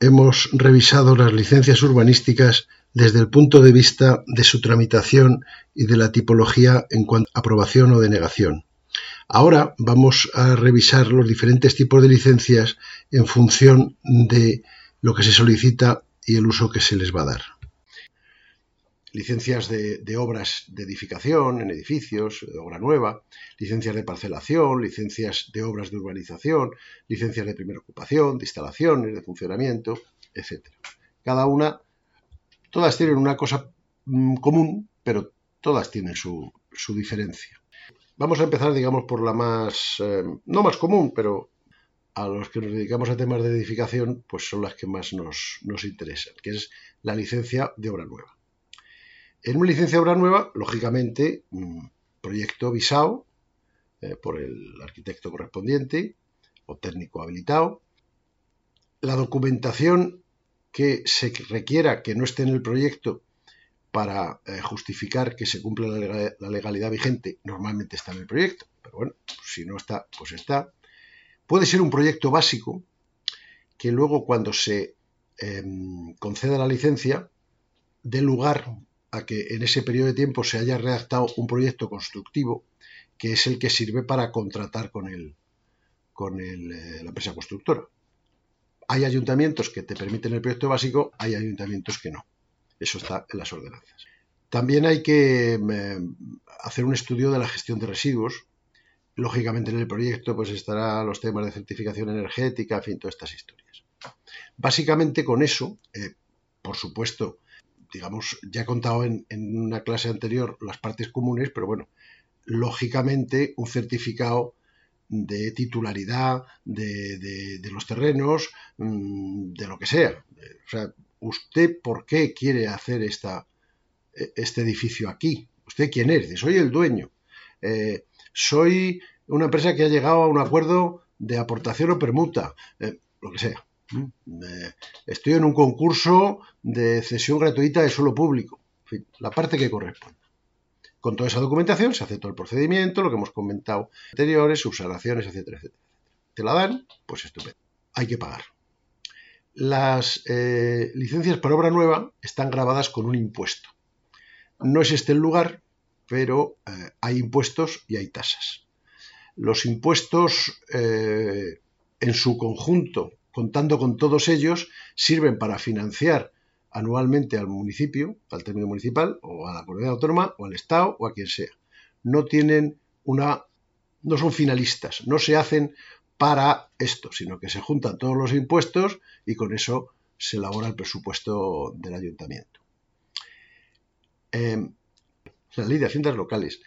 hemos revisado las licencias urbanísticas desde el punto de vista de su tramitación y de la tipología en cuanto a aprobación o denegación. Ahora vamos a revisar los diferentes tipos de licencias en función de lo que se solicita y el uso que se les va a dar licencias de, obras de edificación en edificios, de obra nueva, licencias de parcelación, licencias de obras de urbanización, licencias de primera ocupación, de instalaciones, de funcionamiento, etc. Cada una, todas tienen una cosa mm, común, pero todas tienen su, diferencia. Vamos a empezar, digamos, por la más, eh, no más común, pero a los que nos dedicamos a temas de edificación, pues son las que más nos, nos interesan, que es la licencia de obra nueva. En una licencia de obra nueva, lógicamente, proyecto visado eh, por el arquitecto correspondiente o técnico habilitado, la documentación que se requiera que no esté en el proyecto para eh, justificar que se cumpla la legalidad, vigente, normalmente está en el proyecto, pero bueno, si no está, pues está. Puede ser un proyecto básico que luego cuando se em, conceda la licencia dé lugar a que en ese periodo de tiempo se haya redactado un proyecto constructivo que es el que sirve para contratar con, el, con eh, la empresa constructora. Hay ayuntamientos que te permiten el proyecto básico, hay ayuntamientos que no. Eso está en las ordenanzas. También hay que eh, hacer un estudio de la gestión de residuos. Lógicamente en el proyecto pues estarán los temas de certificación energética, en fin, todas estas historias. Básicamente con eso, eh, por supuesto, digamos, ya he contado en, una clase anterior las partes comunes, pero bueno, lógicamente un certificado de titularidad de, los terrenos, mm, de lo que sea. O sea, ¿usted por qué quiere hacer esta, este edificio aquí? ¿Usted quién es? Soy el dueño. Eh, soy una empresa que ha llegado a un acuerdo de aportación o permuta, eh, lo que sea. Estoy en un concurso de cesión gratuita de suelo público. la parte que corresponde. Con toda esa documentación se hace todo el procedimiento, lo que hemos comentado anteriores, subsanaciones, etcétera, etcétera. Te la dan, pues estupendo. Hay que pagar. Las eh, licencias para obra nueva están grabadas con un impuesto. No es este el lugar, pero eh, hay impuestos y hay tasas. Los impuestos eh, en su conjunto contando con todos ellos, sirven para financiar anualmente al municipio, al término municipal, o a la comunidad autónoma, o al Estado, o a quien sea. No tienen una. no son finalistas, no se hacen para esto, sino que se juntan todos los impuestos y con eso se elabora el presupuesto del ayuntamiento. Em, la ley de haciendas locales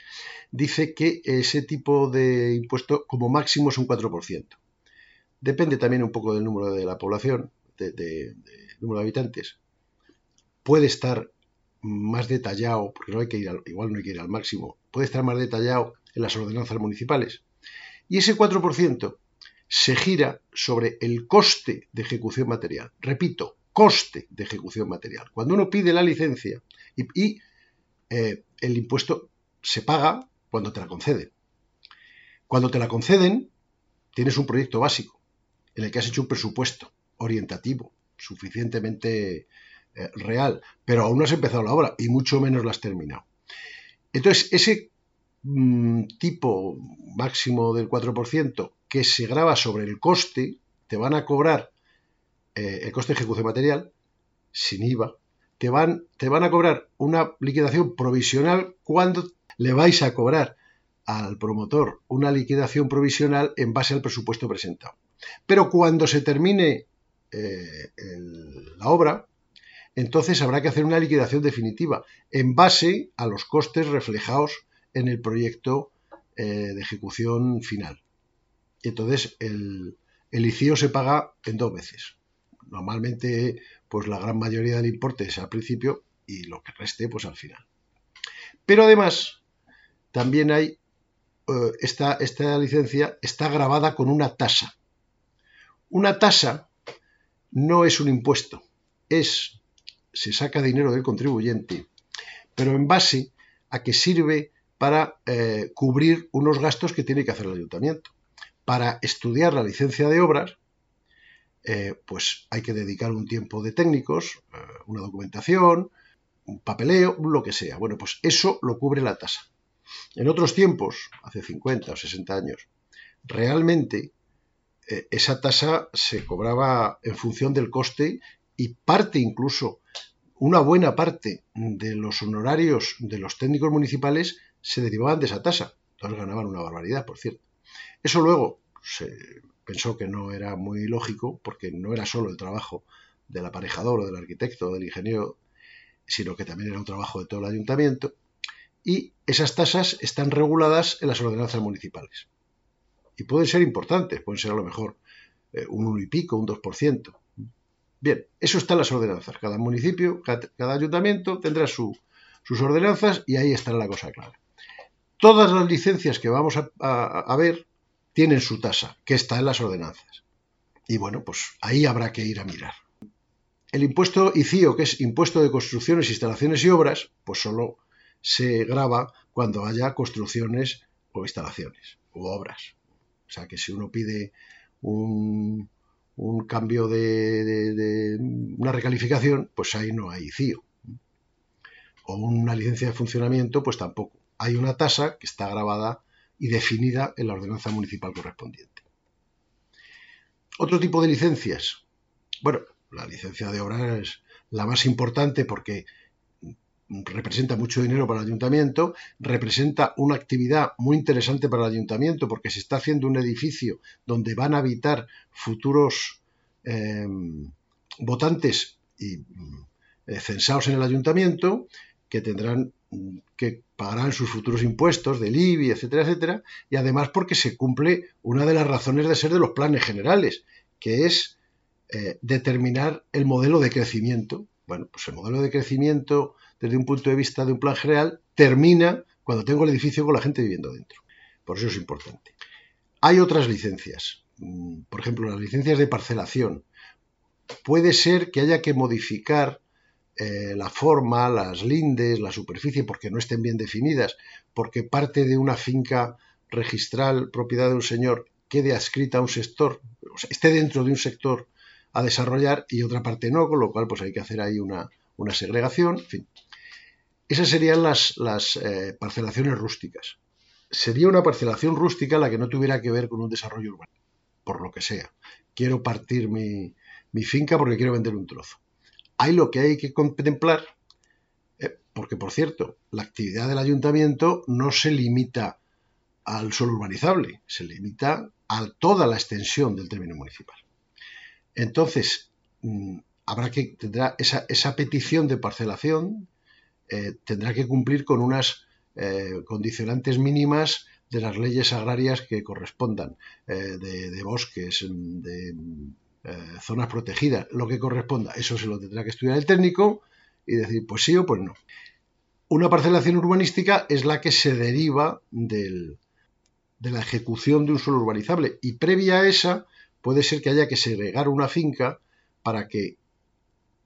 dice que ese tipo de impuesto como máximo es un 4%. Depende también un poco del número de la población, de, número de habitantes. Puede estar más detallado, porque no hay que ir igual no hay que ir al máximo, puede estar más detallado en las ordenanzas municipales. Y ese 4% se gira sobre el coste de ejecución material. Repito, coste de ejecución material. Cuando uno pide la licencia y, eh, el impuesto se paga cuando te la conceden. Cuando te la conceden, tienes un proyecto básico en el que has hecho un presupuesto orientativo, suficientemente eh, real, pero aún no has empezado la obra y mucho menos la has terminado. Entonces, ese mm, tipo máximo del 4% que se graba sobre el coste, te van a cobrar eh, el coste de ejecución material sin IVA, te van, te van a cobrar una liquidación provisional cuando le vais a cobrar al promotor una liquidación provisional en base al presupuesto presentado. Pero cuando se termine eh, la obra, entonces habrá que hacer una liquidación definitiva en base a los costes reflejados en el proyecto eh, de ejecución final. Y entonces el, el ICIO se paga en dos veces. Normalmente, pues la gran mayoría del importe es al principio y lo que reste, pues al final. Pero además, también hay, eh, esta, esta licencia está grabada con una tasa. Una tasa no es un impuesto, es, se saca dinero del contribuyente, pero en base a que sirve para eh, cubrir unos gastos que tiene que hacer el ayuntamiento. Para estudiar la licencia de obras, eh, pues hay que dedicar un tiempo de técnicos, eh, una documentación, un papeleo, lo que sea. Bueno, pues eso lo cubre la tasa. En otros tiempos, hace 50 o 60 años, realmente esa tasa se cobraba en función del coste y parte incluso, una buena parte de los honorarios de los técnicos municipales se derivaban de esa tasa. Entonces ganaban una barbaridad, por cierto. Eso luego se pensó que no era muy lógico porque no era solo el trabajo del aparejador o del arquitecto o del ingeniero, sino que también era un trabajo de todo el ayuntamiento. Y esas tasas están reguladas en las ordenanzas municipales. Y pueden ser importantes, pueden ser a lo mejor eh, un 1 y pico, un 2%. Bien, eso está en las ordenanzas. Cada municipio, cada, ayuntamiento tendrá sus ordenanzas y ahí estará la cosa clara. Todas las licencias que vamos a, ver tienen su tasa, que está en las ordenanzas. Y bueno, pues ahí habrá que ir a mirar. El impuesto ICIO, que es impuesto de construcciones, instalaciones y obras, pues solo se graba cuando haya construcciones o instalaciones o obras. O sea que si uno pide un, cambio de, de, una recalificación, pues ahí no hay ICIO. O una licencia de funcionamiento, pues tampoco hay una tasa que está grabada y definida en la ordenanza municipal correspondiente. Otro tipo de licencias. Bueno, la licencia de obra es la más importante porque representa mucho dinero para el ayuntamiento, representa una actividad muy interesante para el ayuntamiento porque se está haciendo un edificio donde van a habitar futuros em, votantes y eh, censados en el ayuntamiento que tendrán que pagarán sus futuros impuestos del IBI, etcétera, etcétera, y además porque se cumple una de las razones de ser de los planes generales, que es eh, determinar el modelo de crecimiento. Bueno, pues el modelo de crecimiento desde un punto de vista de un plan general termina cuando tengo el edificio con la gente viviendo dentro. Por eso es importante. Hay otras licencias, mm, por ejemplo, las licencias de parcelación. Puede ser que haya que modificar eh, la forma, las lindes, la superficie, porque no estén bien definidas, porque parte de una finca registral, propiedad de un señor, quede adscrita a un sector, o sea, esté dentro de un sector a desarrollar y otra parte no, con lo cual pues hay que hacer ahí una, segregación, en fin. Esas serían las, eh, parcelaciones rústicas. Sería una parcelación rústica la que no tuviera que ver con un desarrollo urbano, por lo que sea. Quiero partir mi, finca porque quiero vender un trozo hay lo que hay que contemplar, eh, porque por cierto, la actividad del ayuntamiento no se limita al suelo urbanizable, se limita a toda la extensión del término municipal. Entonces, mm, habrá que, tendrá esa, petición de parcelación, eh, tendrá que cumplir con unas eh, condicionantes mínimas de las leyes agrarias que correspondan, de, bosques, de eh, zonas protegidas, lo que corresponda. Eso se lo tendrá que estudiar el técnico y decir, pues sí o pues no. Una parcelación urbanística es la que se deriva de la ejecución de un suelo urbanizable y previa a esa puede ser que haya que segregar una finca para que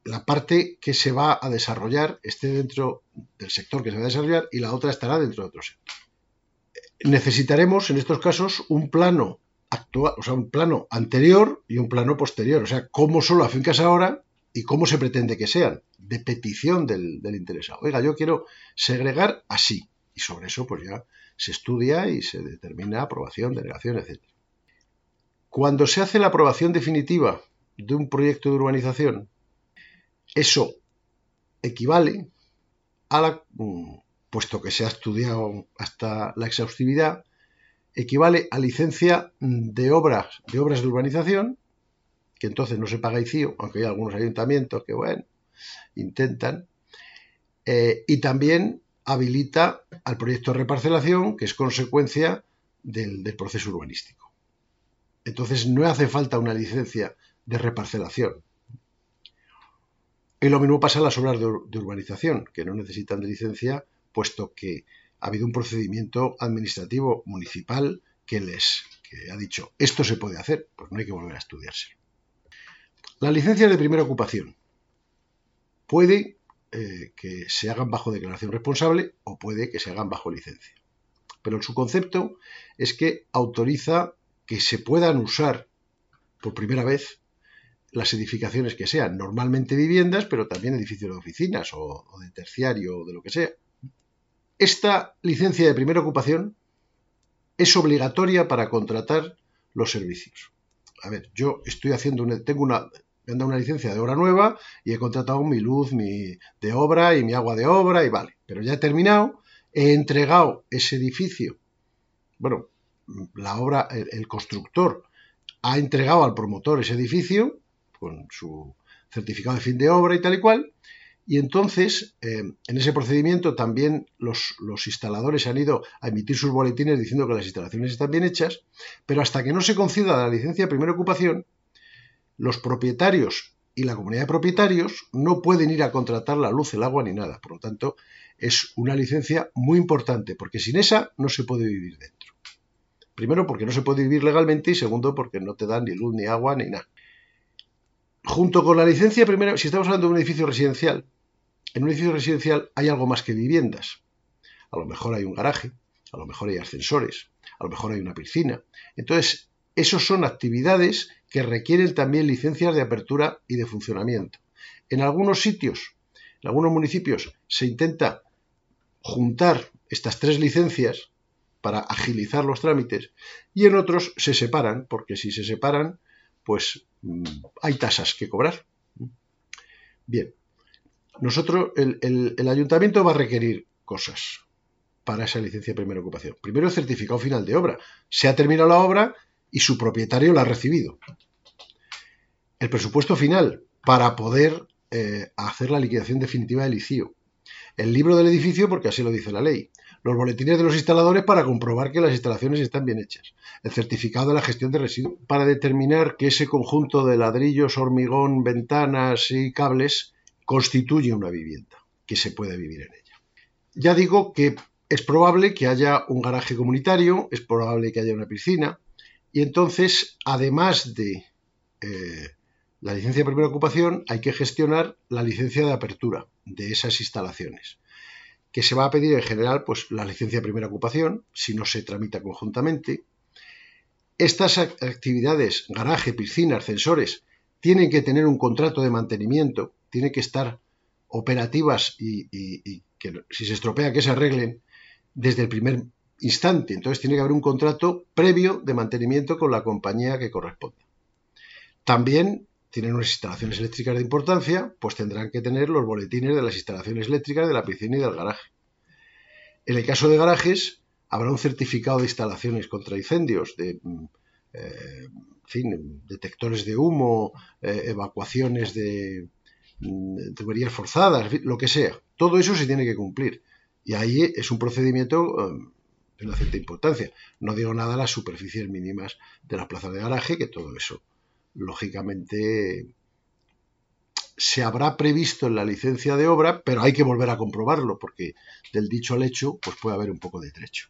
la parte que se va a desarrollar esté dentro del sector que se va a desarrollar y la otra estará dentro de otro sector. Necesitaremos en estos casos un plano actual, o sea, un plano anterior y un plano posterior. O sea, cómo son las fincas ahora y cómo se pretende que sean, de petición del, interesado. Oiga, yo quiero segregar así. Y sobre eso, pues ya se estudia y se determina aprobación, denegación, etc. Cuando se hace la aprobación definitiva de un proyecto de urbanización, eso equivale a la, mm, puesto que se ha estudiado hasta la exhaustividad, equivale a licencia de obras, de obras de urbanización, que entonces no se paga ICIO, aunque hay algunos ayuntamientos que, bueno, intentan, eh, y también habilita al proyecto de reparcelación, que es consecuencia del, del, proceso urbanístico. Entonces no hace falta una licencia de reparcelación. Y lo mismo pasa en las obras de, urbanización, que no necesitan de licencia, puesto que ha habido un procedimiento administrativo municipal que les ha dicho esto se puede hacer, pues no hay que volver a estudiárselo. Las licencias de primera ocupación puede eh, que se hagan bajo declaración responsable o puede que se hagan bajo licencia. Pero su concepto es que autoriza que se puedan usar por primera vez las edificaciones que sean, normalmente viviendas, pero también edificios de oficinas o, de terciario o de lo que sea. Esta licencia de primera ocupación es obligatoria para contratar los servicios. A ver, yo estoy haciendo tengo una, me han dado una licencia de obra nueva y he contratado mi luz mi, de obra y mi agua de obra y vale, pero ya he terminado, he entregado ese edificio, bueno, la obra, el constructor ha entregado al promotor ese edificio con su certificado de fin de obra y tal y cual. Y entonces, eh, en ese procedimiento también los, instaladores han ido a emitir sus boletines diciendo que las instalaciones están bien hechas, pero hasta que no se conceda la licencia de primera ocupación, los propietarios y la comunidad de propietarios no pueden ir a contratar la luz, el agua ni nada. Por lo tanto, es una licencia muy importante, porque sin esa no se puede vivir dentro. Primero, porque no se puede vivir legalmente y segundo, porque no te dan ni luz, ni agua, ni nada. Junto con la licencia primero, si estamos hablando de un edificio residencial, en un edificio residencial hay algo más que viviendas. A lo mejor hay un garaje, a lo mejor hay ascensores, a lo mejor hay una piscina. Entonces, esos son actividades que requieren también licencias de apertura y de funcionamiento. En algunos sitios, en algunos municipios, se intenta juntar estas tres licencias para agilizar los trámites y en otros se separan, porque si se separan, pues mm, hay tasas que cobrar. Bien, nosotros, el, ayuntamiento va a requerir cosas para esa licencia de primera ocupación. Primero el certificado final de obra. Se ha terminado la obra y su propietario la ha recibido. El presupuesto final para poder eh, hacer la liquidación definitiva del ICIO. El libro del edificio, porque así lo dice la ley los boletines de los instaladores para comprobar que las instalaciones están bien hechas, el certificado de la gestión de residuos. Para determinar que ese conjunto de ladrillos, hormigón, ventanas y cables constituye una vivienda, que se puede vivir en ella. Ya digo que es probable que haya un garaje comunitario, es probable que haya una piscina, y entonces, además de eh, la licencia de primera ocupación, hay que gestionar la licencia de apertura de esas instalaciones que se va a pedir en general pues, la licencia de primera ocupación, si no se tramita conjuntamente. Estas actividades, garaje, piscina, ascensores, tienen que tener un contrato de mantenimiento, tienen que estar operativas y, que si se estropea que se arreglen desde el primer instante. Entonces tiene que haber un contrato previo de mantenimiento con la compañía que corresponda. También tienen unas instalaciones eléctricas de importancia, pues tendrán que tener los boletines de las instalaciones eléctricas de la piscina y del garaje. En el caso de garajes, habrá un certificado de instalaciones contra incendios, de mm, eh, detectores de humo, eh, evacuaciones de mm, tuberías forzadas, lo que sea. Todo eso se tiene que cumplir. Y ahí es un procedimiento eh, de una cierta importancia. No digo nada a las superficies mínimas de las plazas de garaje, que todo eso lógicamente se habrá previsto en la licencia de obra, pero hay que volver a comprobarlo porque del dicho al hecho pues puede haber un poco de trecho.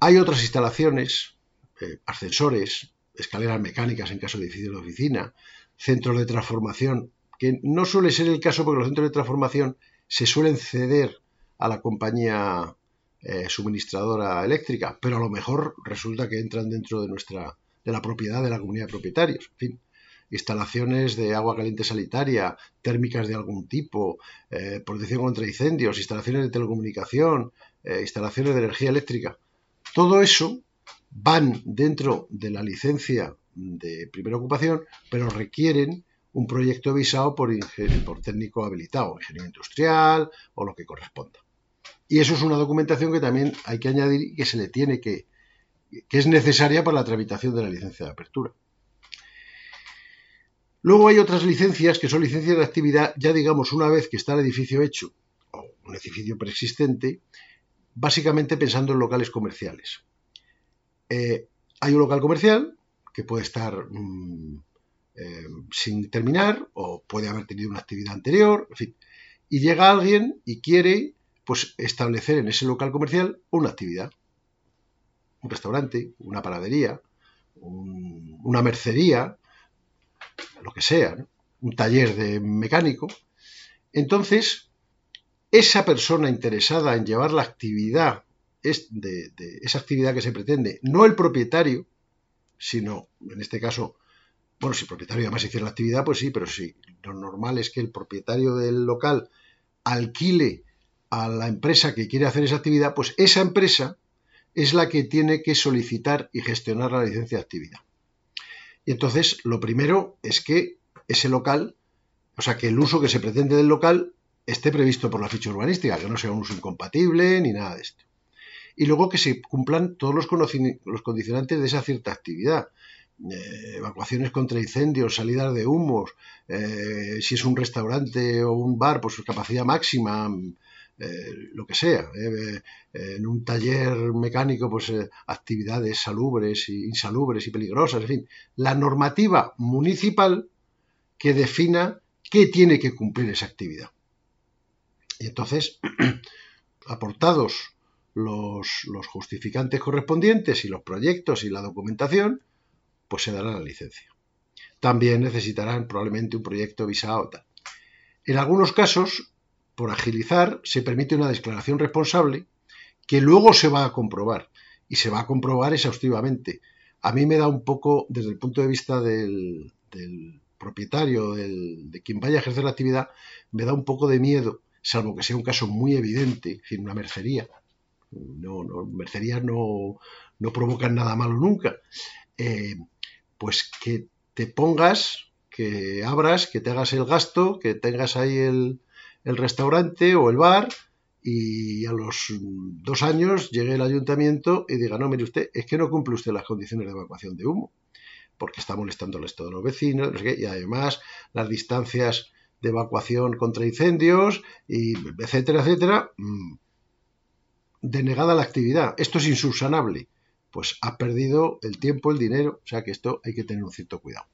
Hay otras instalaciones, eh, ascensores, escaleras mecánicas en caso de edificios de oficina, centros de transformación, que no suele ser el caso porque los centros de transformación se suelen ceder a la compañía eh, suministradora eléctrica, pero a lo mejor resulta que entran dentro de nuestra de la propiedad de la comunidad de propietarios. En fin, instalaciones de agua caliente sanitaria, térmicas de algún tipo, eh, protección contra incendios, instalaciones de telecomunicación, eh, instalaciones de energía eléctrica. Todo eso van dentro de la licencia de primera ocupación, pero requieren un proyecto visado por, por técnico habilitado, ingeniero industrial o lo que corresponda. Y eso es una documentación que también hay que añadir y que se le tiene que, que es necesaria para la tramitación de la licencia de apertura. Luego hay otras licencias que son licencias de actividad, ya digamos, una vez que está el edificio hecho o un edificio preexistente, básicamente pensando en locales comerciales. Eh, hay un local comercial que puede estar mm, eh, sin terminar o puede haber tenido una actividad anterior, en fin. Y llega alguien y quiere pues establecer en ese local comercial una actividad. Un restaurante, una panadería, una mercería, lo que sea, un taller de mecánico. Entonces, esa persona interesada en llevar la actividad, de, de esa actividad que se pretende, no el propietario, sino, en este caso, bueno, si el propietario además hiciera la actividad, pues sí, pero sí, lo normal es que el propietario del local alquile a la empresa que quiere hacer esa actividad, pues esa empresa es la que tiene que solicitar y gestionar la licencia de actividad. Y entonces, lo primero es que ese local, o sea, que el uso que se pretende del local esté previsto por la ficha urbanística, que no sea un uso incompatible ni nada de esto. Y luego que se cumplan todos los, condicionantes de esa cierta actividad. Eh, evacuaciones contra incendios, salidas de humos, eh, si es un restaurante o un bar, pues su capacidad máxima, eh, lo que sea. en un taller mecánico, pues actividades salubres, e insalubres y peligrosas, en fin. La normativa municipal que defina qué tiene que cumplir esa actividad. Y entonces, aportados los, los justificantes correspondientes y los proyectos y la documentación, pues se dará la licencia. También necesitarán probablemente un proyecto visado. En algunos casos, por agilizar, se permite una declaración responsable que luego se va a comprobar y se va a comprobar exhaustivamente. A mí me da un poco, desde el punto de vista del, propietario, de quien vaya a ejercer la actividad, me da un poco de miedo, salvo que sea un caso muy evidente, es decir, una mercería. No, no mercerías no, no provocan nada malo nunca. Eh, pues que te pongas, que abras, que te hagas el gasto, que tengas ahí el, restaurante o el bar y a los dos años llegue el ayuntamiento y diga, no, mire usted, es que no cumple usted las condiciones de evacuación de humo, porque está estado de los vecinos, y además las distancias de evacuación contra incendios, y etcétera, etcétera, mm, denegada la actividad. Esto es insubsanable pues ha perdido el tiempo, el dinero, o sea que esto hay que tener un cierto cuidado.